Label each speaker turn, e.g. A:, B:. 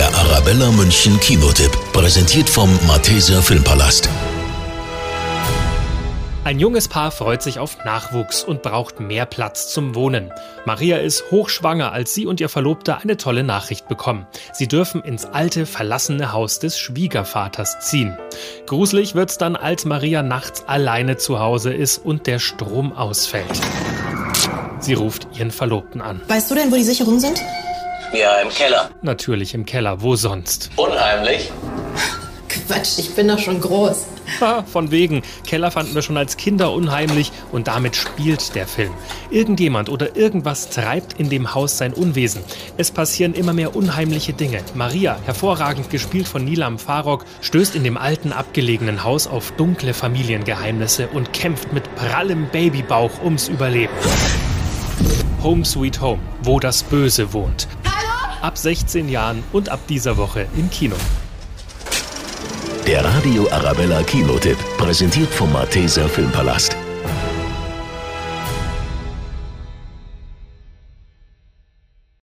A: Der Arabella München Kinotipp, präsentiert vom Malteser Filmpalast.
B: Ein junges Paar freut sich auf Nachwuchs und braucht mehr Platz zum Wohnen. Maria ist hochschwanger, als sie und ihr Verlobter eine tolle Nachricht bekommen. Sie dürfen ins alte, verlassene Haus des Schwiegervaters ziehen. Gruselig wird's dann, als Maria nachts alleine zu Hause ist und der Strom ausfällt. Sie ruft ihren Verlobten an.
C: Weißt du denn, wo die Sicherungen sind?
D: Ja, im Keller.
B: Natürlich im Keller, wo sonst?
D: Unheimlich.
C: Quatsch, ich bin doch schon groß.
B: Ha, von wegen. Keller fanden wir schon als Kinder unheimlich und damit spielt der Film. Irgendjemand oder irgendwas treibt in dem Haus sein Unwesen. Es passieren immer mehr unheimliche Dinge. Maria, hervorragend gespielt von Nilam Farok, stößt in dem alten abgelegenen Haus auf dunkle Familiengeheimnisse und kämpft mit prallem Babybauch ums Überleben. Home Sweet Home, wo das Böse wohnt. Ab 16 Jahren und ab dieser Woche im Kino.
A: Der Radio Arabella Kinotipp, präsentiert vom Malteser Filmpalast.